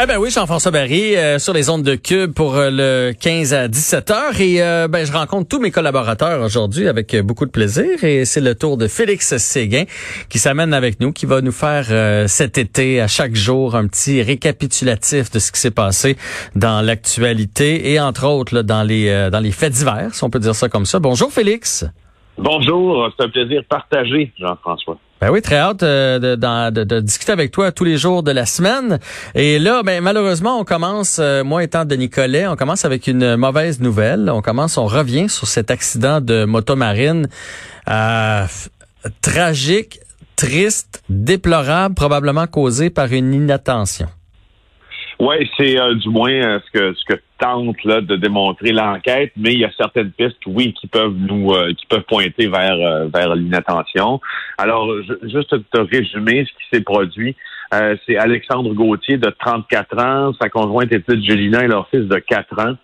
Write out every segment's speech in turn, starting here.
Eh ben oui, Jean-François Barry euh, sur les ondes de Cube pour euh, le 15 à 17 heures et euh, ben je rencontre tous mes collaborateurs aujourd'hui avec beaucoup de plaisir et c'est le tour de Félix Séguin qui s'amène avec nous qui va nous faire cet été à chaque jour un petit récapitulatif de ce qui s'est passé dans l'actualité et entre autres là, dans les dans les faits divers, si on peut dire ça comme ça. Bonjour Félix. Bonjour, c'est un plaisir partagé, Jean-François. Ben oui, très hâte euh, de, de, discuter avec toi tous les jours de la semaine. Et là, ben malheureusement, on commence, euh, moi étant de Nicolet, on commence avec une mauvaise nouvelle. On commence, on revient sur cet accident de motomarine euh, tragique, triste, déplorable, probablement causé par une inattention. Oui, c'est euh, du moins euh, ce que ce que tente là de démontrer l'enquête, mais il y a certaines pistes, oui, qui peuvent nous euh, qui peuvent pointer vers vers l'inattention. Alors, juste te résumer ce qui s'est produit. c'est Alexandre Gauthier de 34 ans, sa conjointe Édith Julina et leur fils de 4 ans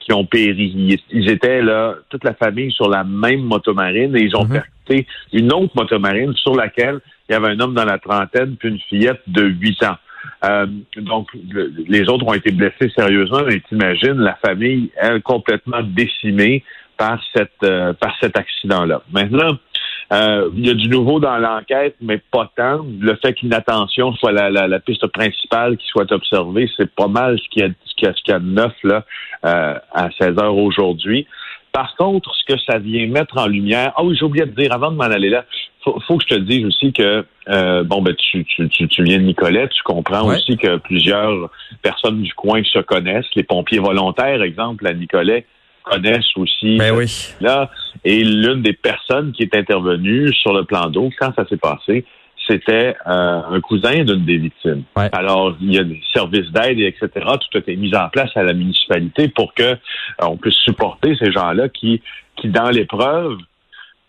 qui ont péri. Ils étaient là, toute la famille sur la même motomarine et ils ont mm une autre motomarine sur laquelle il y avait un homme dans la trentaine puis une fillette de 8 ans. Euh, donc, les autres ont été blessés sérieusement, mais t'imagines la famille, elle, complètement décimée par cette euh, par cet accident-là. Maintenant, euh, il y a du nouveau dans l'enquête, mais pas tant. Le fait qu'une attention soit la, la, piste principale qui soit observée, c'est pas mal ce qu'il y a, ce qu'il y a, de neuf là, à 16 heures aujourd'hui. Par contre, ce que ça vient mettre en lumière, ah oui, j'ai oublié de dire avant de m'en aller là, faut, faut que je te dise aussi que euh, bon ben tu, tu, tu, viens de Nicolette, tu comprends aussi que plusieurs personnes du coin se connaissent. Les pompiers volontaires, exemple, à Nicolet, connaissent aussi ben oui. là. Et l'une des personnes qui est intervenue sur le plan d'eau quand ça s'est passé, c'était euh, un cousin d'une des victimes. Alors, il y a des services d'aide, etc. Tout a été mis en place à la municipalité pour que euh, on puisse supporter ces gens-là qui, qui dans l'épreuve,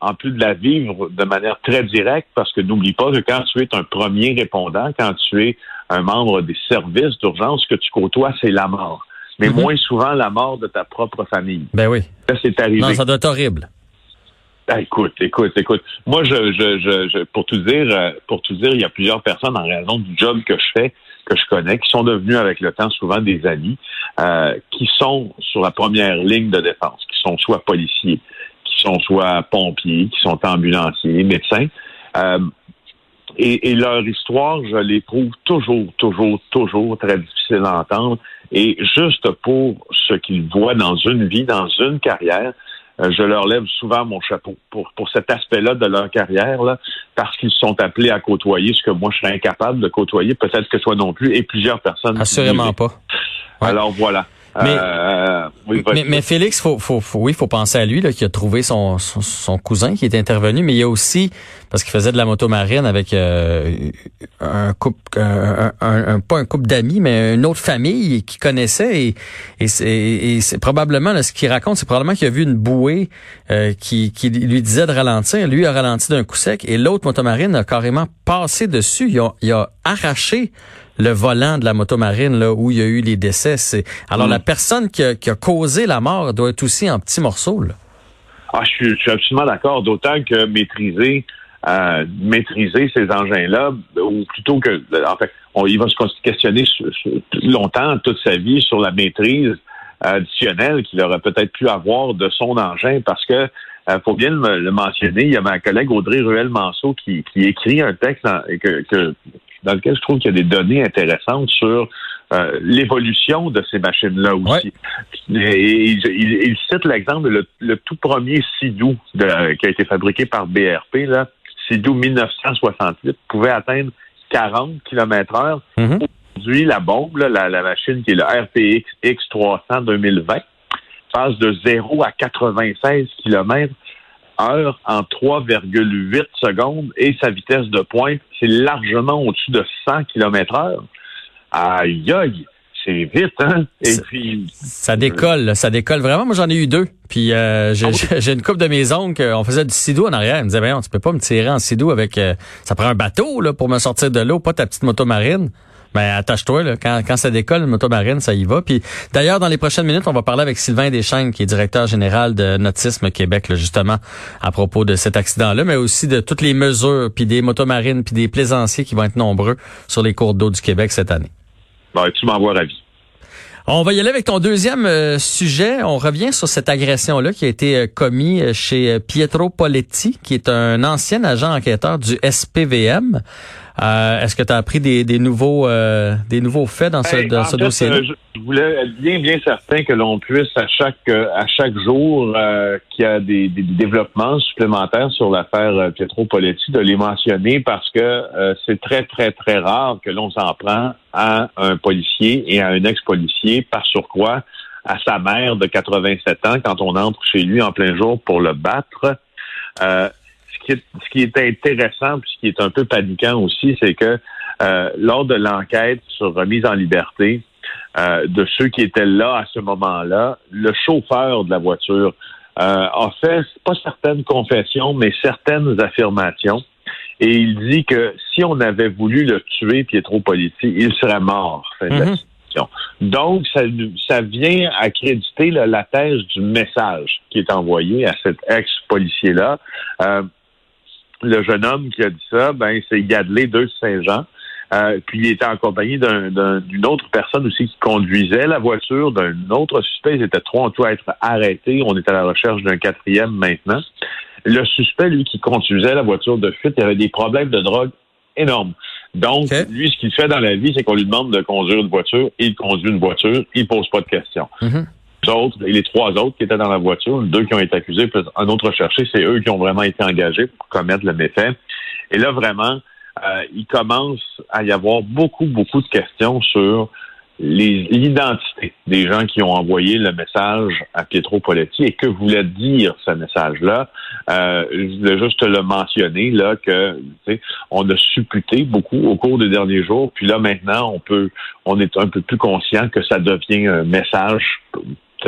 en plus de la vivre de manière très directe, parce que n'oublie pas que quand tu es un premier répondant, quand tu es un membre des services d'urgence, ce que tu côtoies, c'est la mort. Mais mm-hmm. moins souvent la mort de ta propre famille. Ben oui. Ça, c'est arrivé. Non, ça doit être horrible. Ah, écoute, écoute, écoute. Moi, je, je, je, pour tout dire, euh, pour tout dire, il y a plusieurs personnes en raison du job que je fais, que je connais, qui sont devenus avec le temps souvent des amis, euh, qui sont sur la première ligne de défense, qui sont soit policiers, qui sont soit pompiers, qui sont ambulanciers, médecins. Euh, et, et, leur histoire, je les trouve toujours, toujours, toujours très difficile à entendre. Et juste pour ce qu'ils voient dans une vie, dans une carrière, je leur lève souvent mon chapeau pour, pour cet aspect-là de leur carrière, là, parce qu'ils sont appelés à côtoyer ce que moi je serais incapable de côtoyer, peut-être que toi non plus, et plusieurs personnes. Assurément pas. Alors voilà. Mais, euh, mais, Félix, faut, faut, faut, oui, faut penser à lui là, qui a trouvé son, son, cousin qui est intervenu, mais il y a aussi parce qu'il faisait de la moto marine avec euh, un couple, un, un, pas un couple d'amis, mais une autre famille qui connaissait et, et c'est probablement là, ce qu'il raconte, c'est probablement qu'il a vu une bouée euh, qui, qui lui disait de ralentir. Lui a ralenti d'un coup sec et l'autre motomarine a carrément passé dessus. Il a, il a arraché le volant de la motomarine là où il y a eu les décès. C'est alors la hmm. personne qui a, qui a, causé la mort doit être aussi en petits morceaux. Là. Ah, je suis, je suis absolument d'accord. D'autant que maîtriser euh, maîtriser ces engins-là, ou plutôt que, en fait, on, il va se questionner longtemps, toute sa vie, sur la maîtrise additionnelle qu'il aurait peut-être pu avoir de son engin, parce que euh, faut bien le, mentionner, il y a ma collègue Audrey Ruel-Manceau qui, qui écrit un texte que, dans lequel je trouve qu'il y a des données intéressantes sur euh, l'évolution de ces machines-là aussi. Et, il, cite l'exemple le, tout premier Sidou qui a été fabriqué par BRP, là, Sidou 1968, pouvait atteindre 40 km heure. Mm-hmm. Aujourd'hui, la bombe, la, la, machine qui est le RPX X300 2020, passe de 0 à 96 km heure en 3,8 secondes et sa vitesse de pointe, c'est largement au-dessus de 100 km heure. Aïe, aïe, c'est vite, hein? Et puis... Ça décolle, ça décolle vraiment. Moi, j'en ai eu deux. Puis euh, ah j'ai une coupe de mes oncles, on faisait du sidou en arrière. Ils me disaient, ben, tu peux pas me tirer en sidou avec... Euh, ça prend un bateau là pour me sortir de l'eau, pas ta petite moto marine. Mais ben, attache-toi, là. Quand, quand ça décolle, le motomarine, ça y va. Puis d'ailleurs, dans les prochaines minutes, on va parler avec Sylvain Deschênes, qui est directeur général de Nautisme Québec, là, justement, à propos de cet accident-là, mais aussi de toutes les mesures, puis des motomarines, puis des plaisanciers qui vont être nombreux sur les cours d'eau du Québec cette année. ben, tu m'envoies ravi. On va y aller avec ton deuxième euh, sujet. On revient sur cette agression-là qui a été euh, commise euh, chez Pietro Poletti, qui est un ancien agent enquêteur du SPVM. Est-ce que tu as appris des, nouveaux des nouveaux faits dans ce, dans ce dossier -là? Je voulais être bien bien certain que l'on puisse à chaque à chaque jour qu'il y a des, des, développements supplémentaires sur l'affaire Pietro Poletti de les mentionner parce que c'est très très très rare que l'on s'en prend à un policier et à un ex-policier, par surcroît à sa mère de 87 ans quand on entre chez lui en plein jour pour le battre. Euh, ce, qui est, ce qui est intéressant, puis ce qui est un peu paniquant aussi, c'est que euh, lors de l'enquête sur remise en liberté euh, de ceux qui étaient là à ce moment-là, le chauffeur de la voiture a fait pas certaines confessions, mais certaines affirmations et il dit que si on avait voulu le tuer, Pietro Politi, il serait mort. Mhm. Donc, ça, ça vient accréditer la thèse du message qui est envoyé à cet ex-policier-là. Euh, le jeune homme qui a dit ça, ben, c'est Gadley de Saint-Jean. Euh, puis il était en compagnie d'une autre personne aussi qui conduisait la voiture, d'un autre suspect. Ils étaient trois en tout à être arrêtés. On est à la recherche d'un quatrième maintenant. Le suspect, lui, qui conduisait la voiture de fuite, il avait des problèmes de drogue énormes. Donc, lui, ce qu'il fait dans la vie, c'est qu'on lui demande de conduire une voiture. Il conduit une voiture. Il pose pas de questions. Mm-hmm. Autres, les trois autres qui étaient dans la voiture, deux qui ont été accusés, plus un autre recherché, c'est eux qui ont vraiment été engagés pour commettre le méfait. Et là, vraiment, euh, il commence à y avoir beaucoup, beaucoup de questions sur l'identité des gens qui ont envoyé le message à Pietro Poletti et que voulait dire ce message-là? Euh, je voulais juste le mentionner là que on a supputé beaucoup au cours des derniers jours, puis là maintenant on peut, on est un peu plus conscient que ça devient un message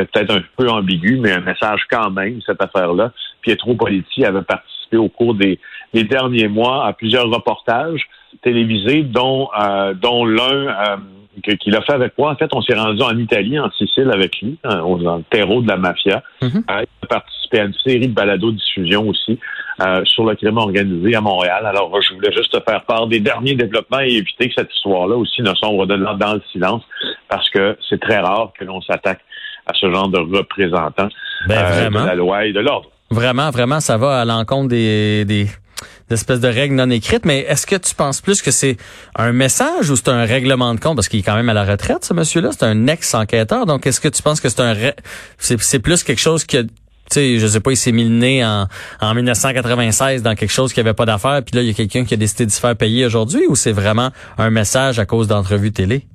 peut-être un peu ambigu, mais un message quand même cette affaire-là. Pietro Poletti avait participé au cours des, derniers mois à plusieurs reportages télévisés, dont euh, dont l'un euh, qu'il a fait avec moi. En fait, on s'est rendu en Italie, en Sicile avec lui, hein, dans le terreau de la mafia. Mm-hmm. Euh, il a participé à une série de balados-diffusion aussi sur le crime organisé à Montréal. Alors, je voulais juste te faire part des derniers développements et éviter que cette histoire-là aussi ne sombre dans le silence, parce que c'est très rare que l'on s'attaque à ce genre de représentants ben, euh, de la loi et de l'ordre. Vraiment, vraiment, ça va à l'encontre des, des d'espèces de règles non écrites, mais est-ce que tu penses plus que c'est un message ou c'est un règlement de compte? Parce qu'il est quand même à la retraite, ce monsieur-là. C'est un ex-enquêteur. Donc, est-ce que tu penses que c'est un c'est, plus quelque chose qui a tu sais, je sais pas, il s'est mis le nez en, en 1996 dans quelque chose qui avait pas d'affaires, puis là, il y a quelqu'un qui a décidé de se faire payer aujourd'hui, ou c'est vraiment un message à cause d'entrevues télé?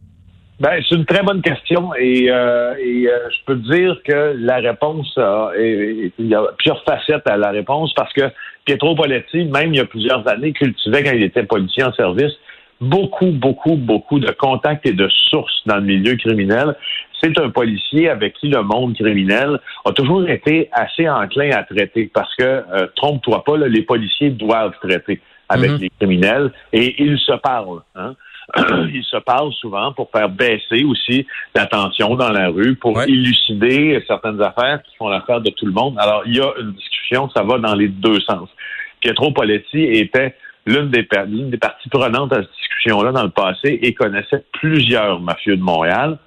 Ben, c'est une très bonne question et, euh, et euh, je peux dire que la réponse, il y a plusieurs facettes à la réponse parce que Pietro Poletti, même il y a plusieurs années, cultivait quand il était policier en service beaucoup, beaucoup, beaucoup de contacts et de sources dans le milieu criminel. C'est un policier avec qui le monde criminel a toujours été assez enclin à traiter parce que, euh, trompe-toi pas, les policiers doivent traiter avec mm-hmm. les criminels et ils se parlent. Hein? ils se parlent souvent pour faire baisser aussi la tension dans la rue, pour élucider certaines affaires qui font l'affaire de tout le monde. Alors, il y a une discussion, ça va dans les deux sens. Pietro Poletti était l'une des, des parties prenantes à cette discussion-là dans le passé et connaissait plusieurs mafieux de Montréal.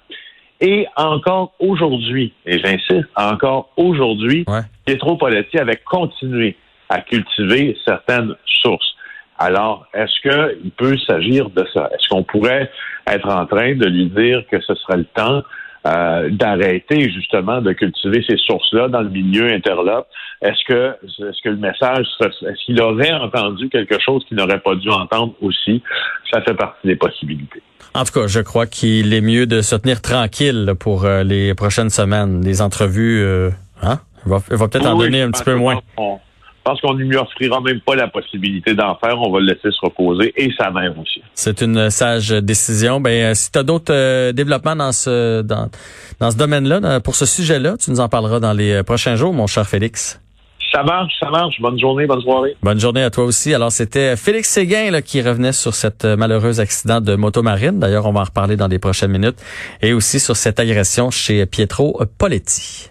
Et encore aujourd'hui, et j'insiste, encore aujourd'hui, Pietro Poletti avait continué à cultiver certaines sources. Alors, est-ce qu'il peut s'agir de ça? Est-ce qu'on pourrait être en train de lui dire que ce serait le temps euh, d'arrêter justement de cultiver ces sources-là dans le milieu interlope? Est-ce que est-ce que le message est-ce qu'il aurait entendu quelque chose qu'il n'aurait pas dû entendre aussi? Ça fait partie des possibilités. En tout cas, je crois qu'il est mieux de se tenir tranquille pour euh, les prochaines semaines. Les entrevues, euh, hein? Il va, peut-être en donner un petit peu moins. Pense qu'on ne lui offrira même pas la possibilité d'en faire. On va le laisser se reposer et sa mère aussi. C'est une sage décision. Ben, euh, si tu as d'autres euh, développements dans ce dans, dans ce domaine-là, pour ce sujet-là, tu nous en parleras dans les euh, prochains jours, mon cher Félix. Ça marche, ça marche. Bonne journée, bonne soirée. Bonne journée à toi aussi. Alors, c'était Félix Séguin là, qui revenait sur cet malheureux accident de motomarine. D'ailleurs, on va en reparler dans les prochaines minutes. Et aussi sur cette agression chez Pietro Poletti.